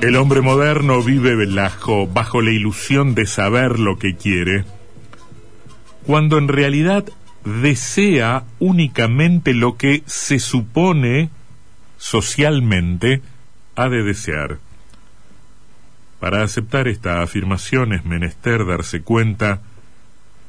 El hombre moderno vive bajo, bajo la ilusión de saber lo que quiere, cuando en realidad desea únicamente lo que se supone socialmente ha de desear. Para aceptar esta afirmación es menester darse cuenta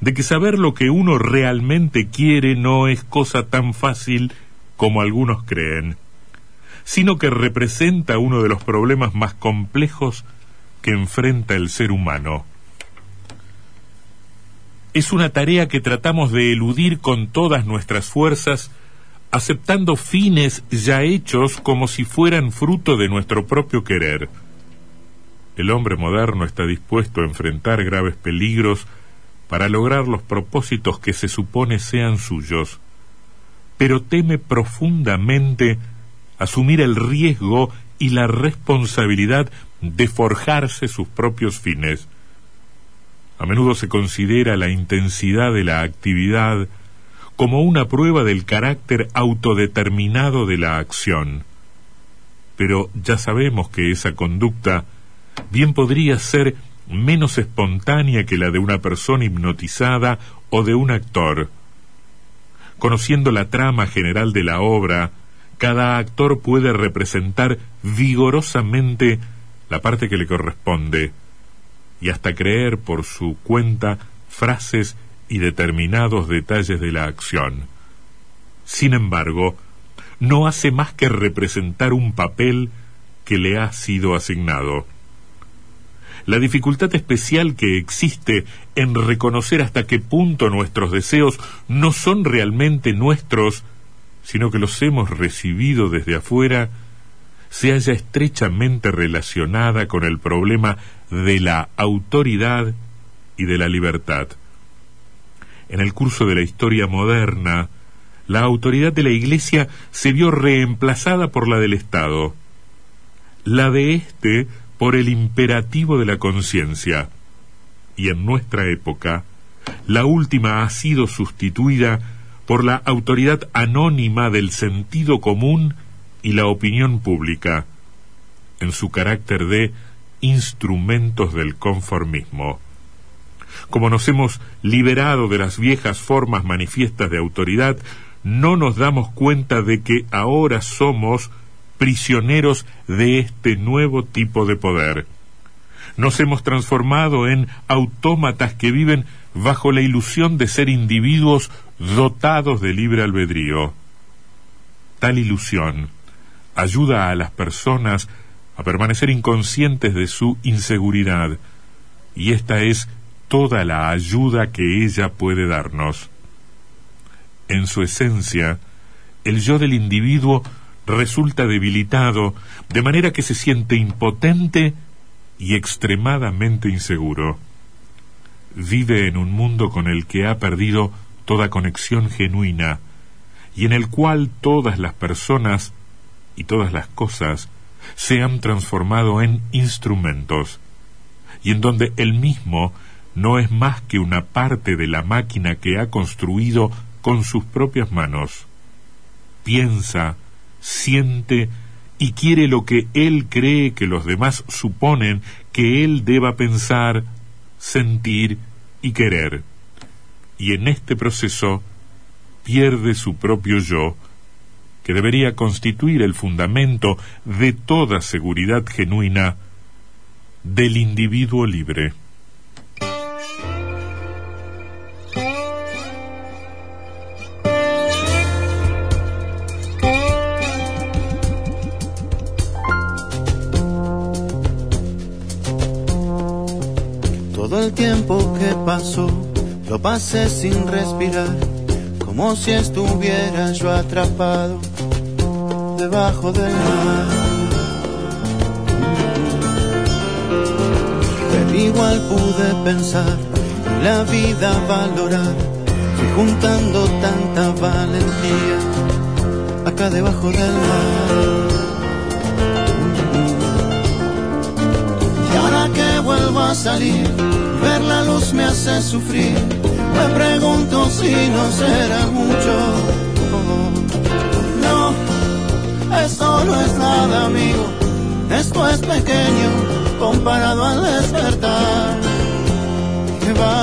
de que saber lo que uno realmente quiere no es cosa tan fácil como algunos creen sino que representa uno de los problemas más complejos que enfrenta el ser humano. Es una tarea que tratamos de eludir con todas nuestras fuerzas, aceptando fines ya hechos como si fueran fruto de nuestro propio querer. El hombre moderno está dispuesto a enfrentar graves peligros para lograr los propósitos que se supone sean suyos, pero teme profundamente asumir el riesgo y la responsabilidad de forjarse sus propios fines. A menudo se considera la intensidad de la actividad como una prueba del carácter autodeterminado de la acción. Pero ya sabemos que esa conducta bien podría ser menos espontánea que la de una persona hipnotizada o de un actor. Conociendo la trama general de la obra, cada actor puede representar vigorosamente la parte que le corresponde y hasta creer por su cuenta frases y determinados detalles de la acción. Sin embargo, no hace más que representar un papel que le ha sido asignado. La dificultad especial que existe en reconocer hasta qué punto nuestros deseos no son realmente nuestros sino que los hemos recibido desde afuera, se halla estrechamente relacionada con el problema de la autoridad y de la libertad. En el curso de la historia moderna, la autoridad de la Iglesia se vio reemplazada por la del Estado, la de éste por el imperativo de la conciencia, y en nuestra época, la última ha sido sustituida por la autoridad anónima del sentido común y la opinión pública, en su carácter de instrumentos del conformismo. Como nos hemos liberado de las viejas formas manifiestas de autoridad, no nos damos cuenta de que ahora somos prisioneros de este nuevo tipo de poder. Nos hemos transformado en autómatas que viven bajo la ilusión de ser individuos dotados de libre albedrío. Tal ilusión ayuda a las personas a permanecer inconscientes de su inseguridad, y esta es toda la ayuda que ella puede darnos. En su esencia, el yo del individuo resulta debilitado, de manera que se siente impotente y extremadamente inseguro. Vive en un mundo con el que ha perdido toda conexión genuina y en el cual todas las personas y todas las cosas se han transformado en instrumentos y en donde el mismo no es más que una parte de la máquina que ha construido con sus propias manos. Piensa, siente y quiere lo que él cree que los demás suponen que él deba pensar, sentir y querer y en este proceso pierde su propio yo, que debería constituir el fundamento de toda seguridad genuina del individuo libre. El tiempo que pasó lo pasé sin respirar, como si estuviera yo atrapado debajo del mar. Pero igual pude pensar y la vida valorar, fui juntando tanta valentía acá debajo del mar. Y ahora que vuelvo a salir, la luz me hace sufrir. Me pregunto si no será mucho. No, esto no es nada, amigo. Esto es pequeño comparado al despertar que va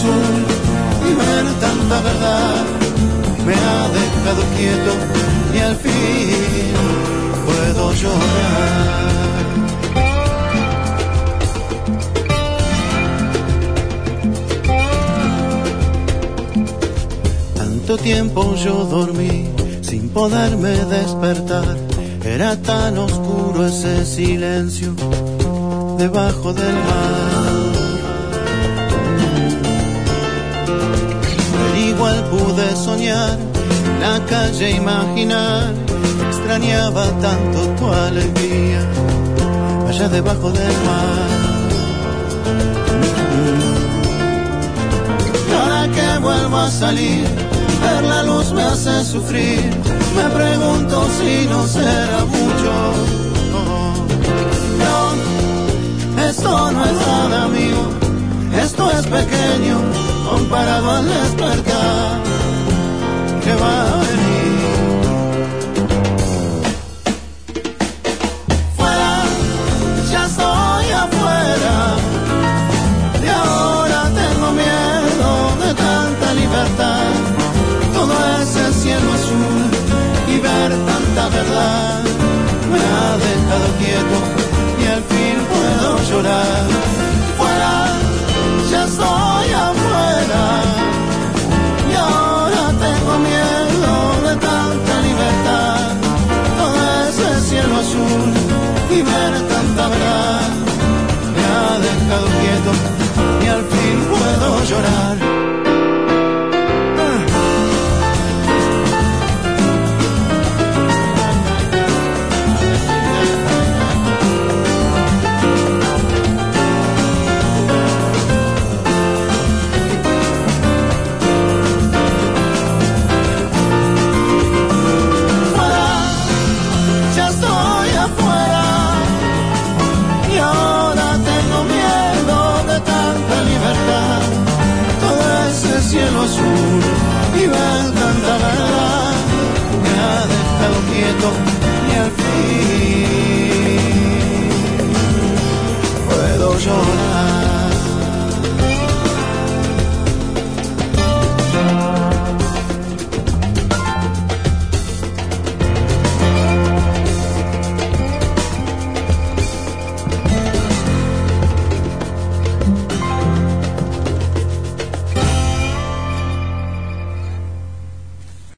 y ver tanta verdad me ha dejado quieto y al fin puedo llorar. Tanto tiempo yo dormí sin poderme despertar. Era tan oscuro ese silencio debajo del mar. Pude soñar, la calle imaginar. Extrañaba tanto tu alegría allá debajo del mar. Ahora que vuelvo a salir, ver la luz me hace sufrir. Me pregunto si no será mucho. No, esto no es nada, amigo. Esto es pequeño comparado al despertar que va a venir. Fuera, ya estoy afuera. Y ahora tengo miedo de tanta libertad. Todo ese cielo azul y ver tanta verdad me ha dejado quieto cielo azul y ver tanta verdad me ha dejado quieto